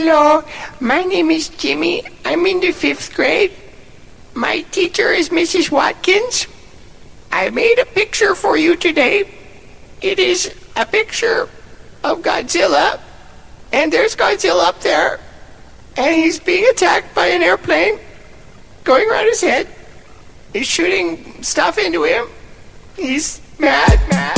Hello, my name is Jimmy. I'm in the fifth grade. My teacher is Mrs. Watkins. I made a picture for you today. It is a picture of Godzilla, and there's Godzilla up there, and he's being attacked by an airplane going around his head. He's shooting stuff into him. He's mad, mad.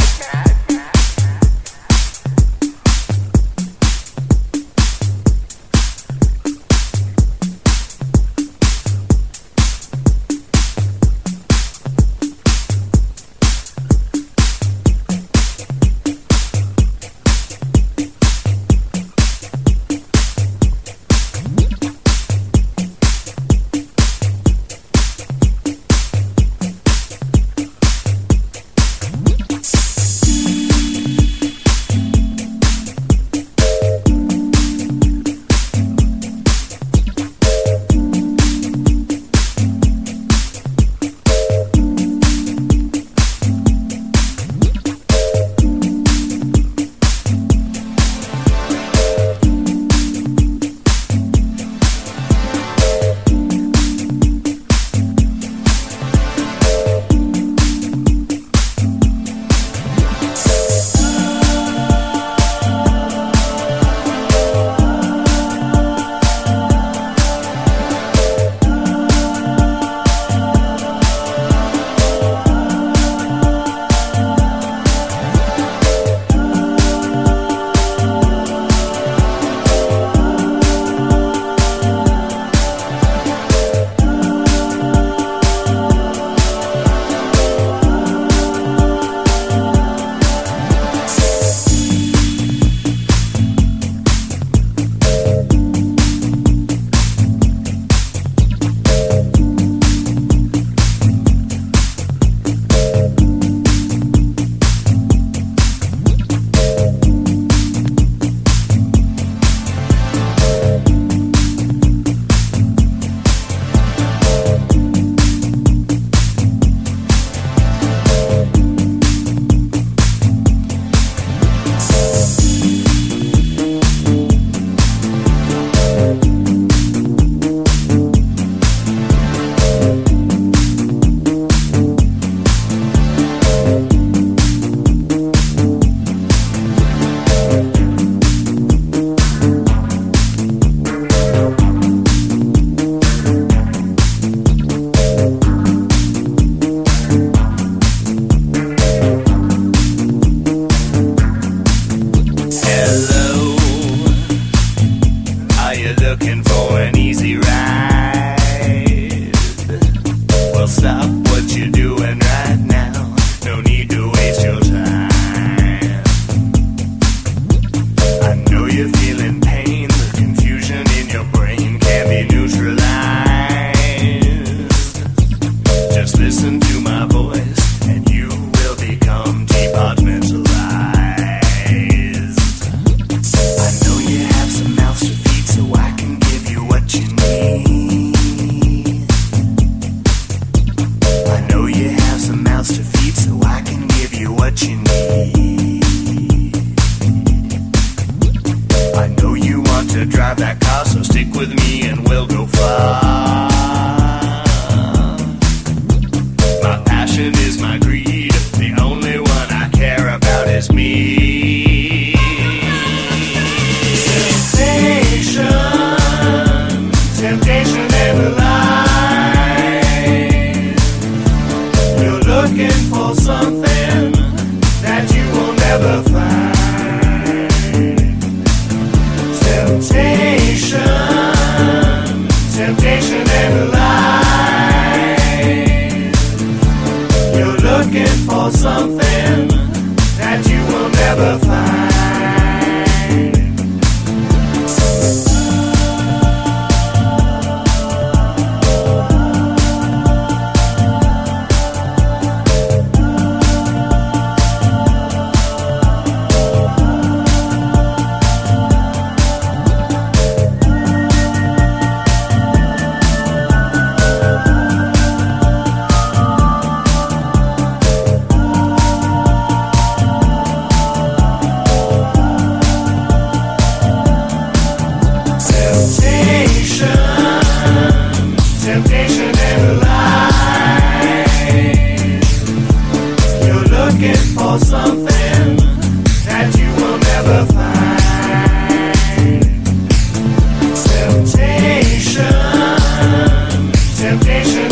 temptation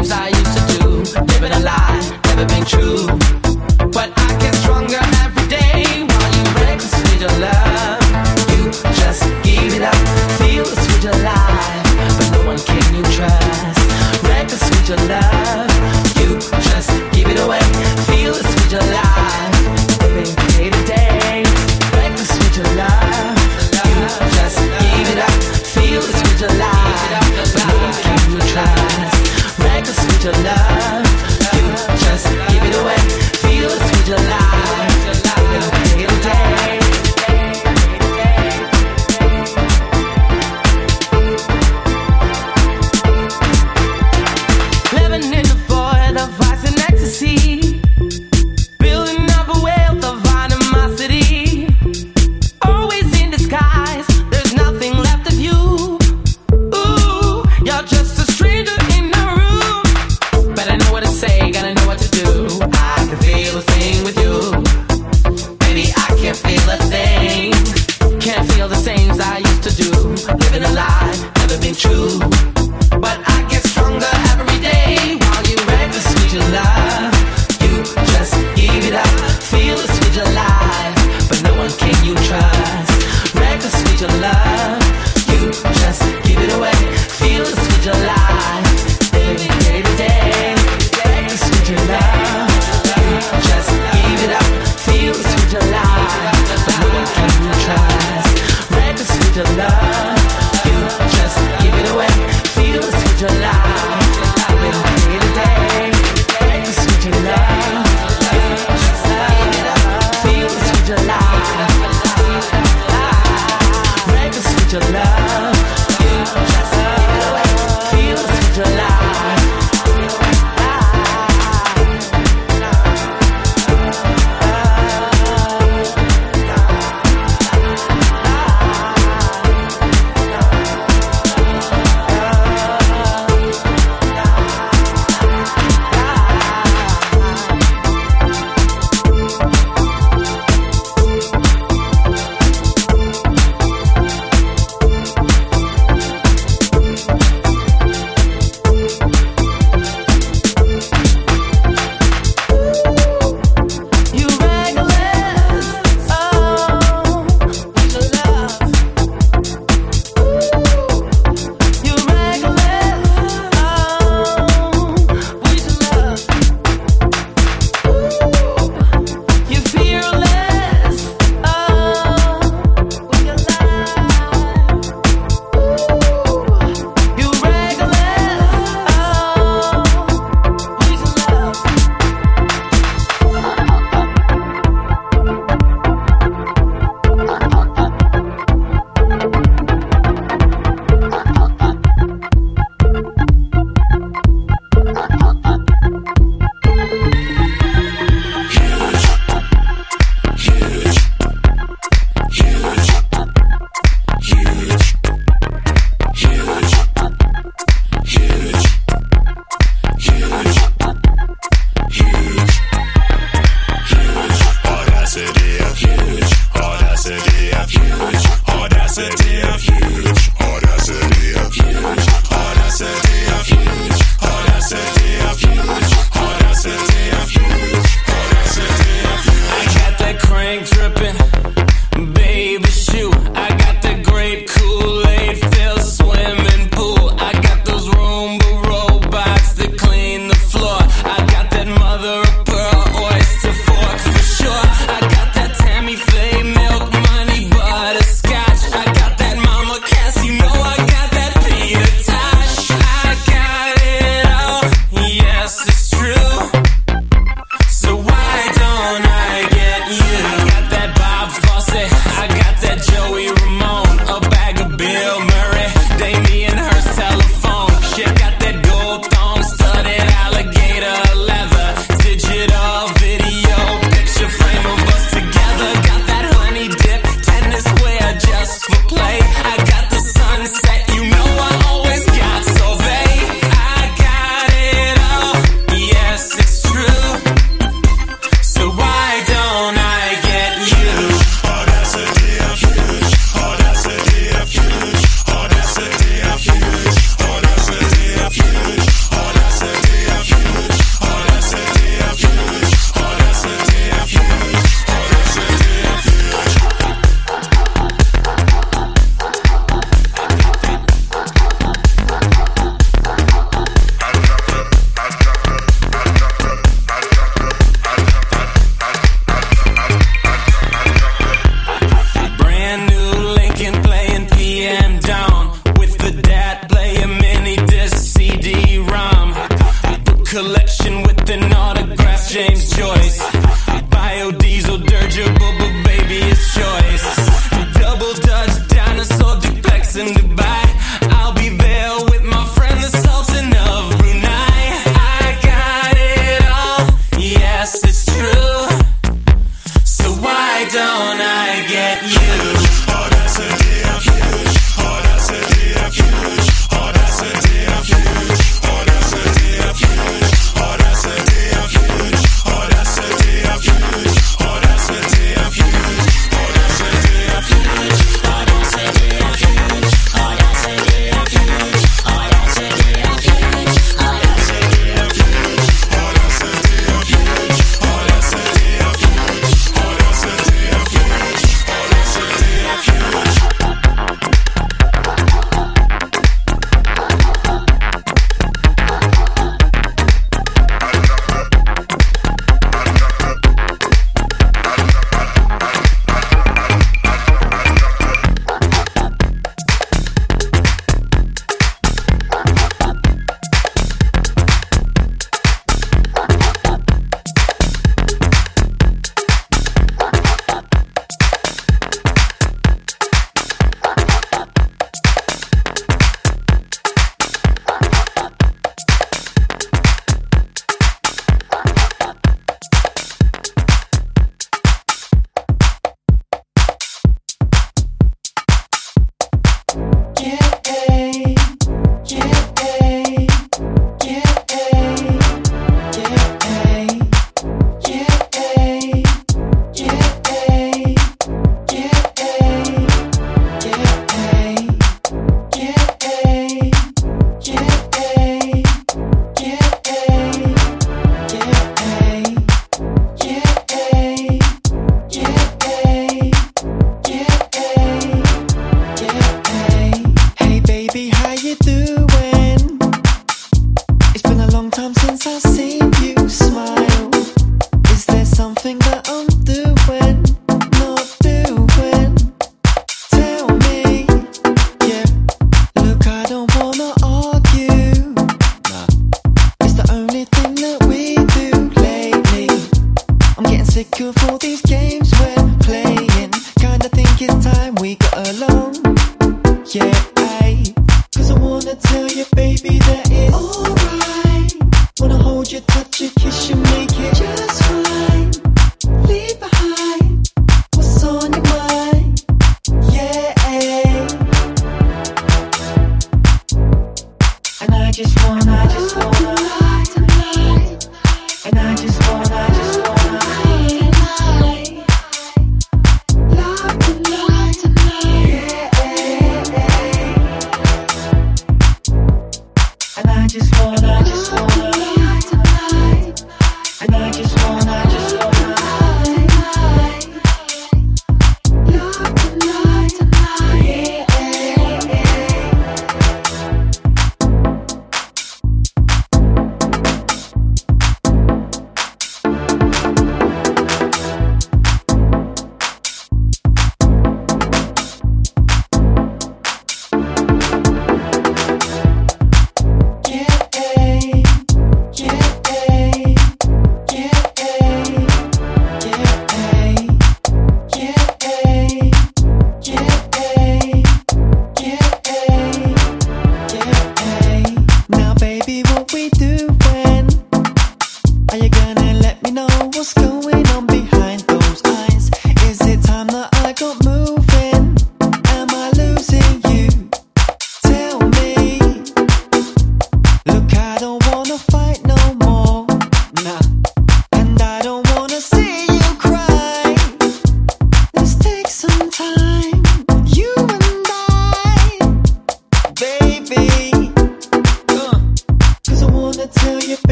times I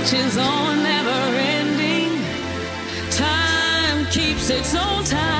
Marches on, never ending. Time keeps its own time.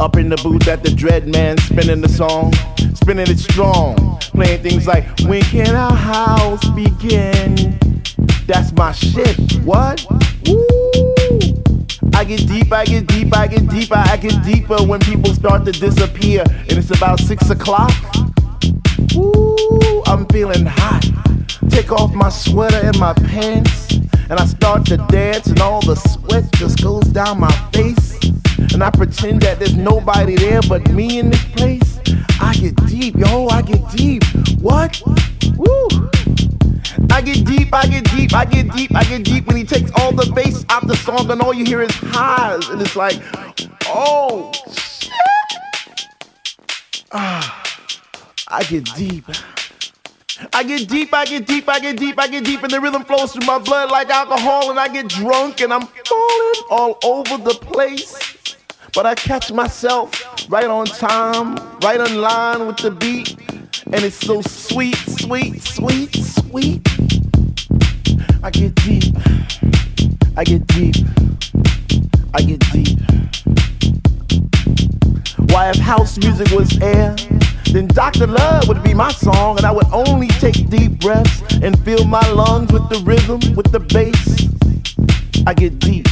up in the booth at the dread man spinning the song, spinning it strong, playing things like When can our house begin? That's my shit. What? Woo! I get deep, I get deep, I get deeper, I get deeper when people start to disappear, and it's about six o'clock. Woo! I'm feeling hot. Take off my sweater and my pants, and I start to dance, and all the sweat just goes down my face. And I pretend that there's nobody there but me in this place. I get deep, yo, I get deep. What? Woo! I get deep, I get deep, I get deep, I get deep when he takes all the bass out the song and all you hear is highs. And it's like, oh, shit. Ah, I get deep. I get deep, I get deep, I get deep, I get deep, and the rhythm flows through my blood like alcohol, and I get drunk and I'm falling all over the place. But I catch myself right on time, right on line with the beat, and it's so sweet, sweet, sweet, sweet. I get deep, I get deep, I get deep. Why, if house music was air, then Dr. Love would be my song, and I would only take deep breaths and fill my lungs with the rhythm, with the bass. I get deep.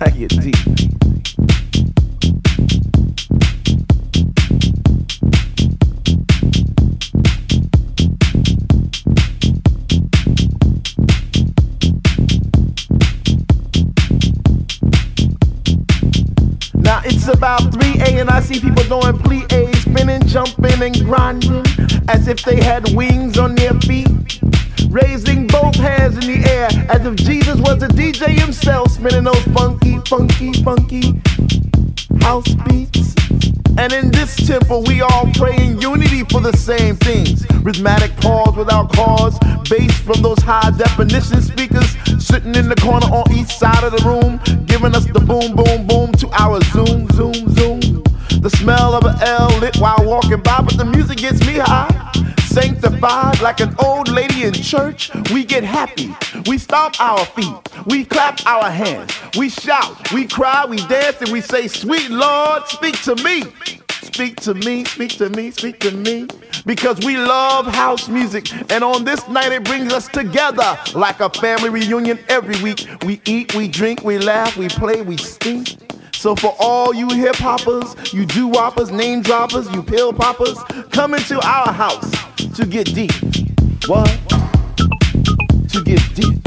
I get deep. Now it's about 3A and I see people doing plie, spinning, jumping, and grinding as if they had wings on their feet. Raising both hands in the air as if Jesus was a DJ himself, spinning those funky, funky, funky house beats. And in this temple, we all pray in unity for the same things. Rhythmic pause without cause, bass from those high definition speakers sitting in the corner on each side of the room, giving us the boom, boom, boom to our zoom, zoom, zoom. The smell of an L lit while walking by, but the music gets me high. Sanctified like an old lady in church, we get happy. We stomp our feet, we clap our hands, we shout, we cry, we dance, and we say, Sweet Lord, speak to me. Speak to me, speak to me, speak to me. Because we love house music, and on this night it brings us together like a family reunion every week. We eat, we drink, we laugh, we play, we stink. So for all you hip hoppers, you doo woppers, name droppers, you pill poppers, come into our house to get deep. What? To get deep.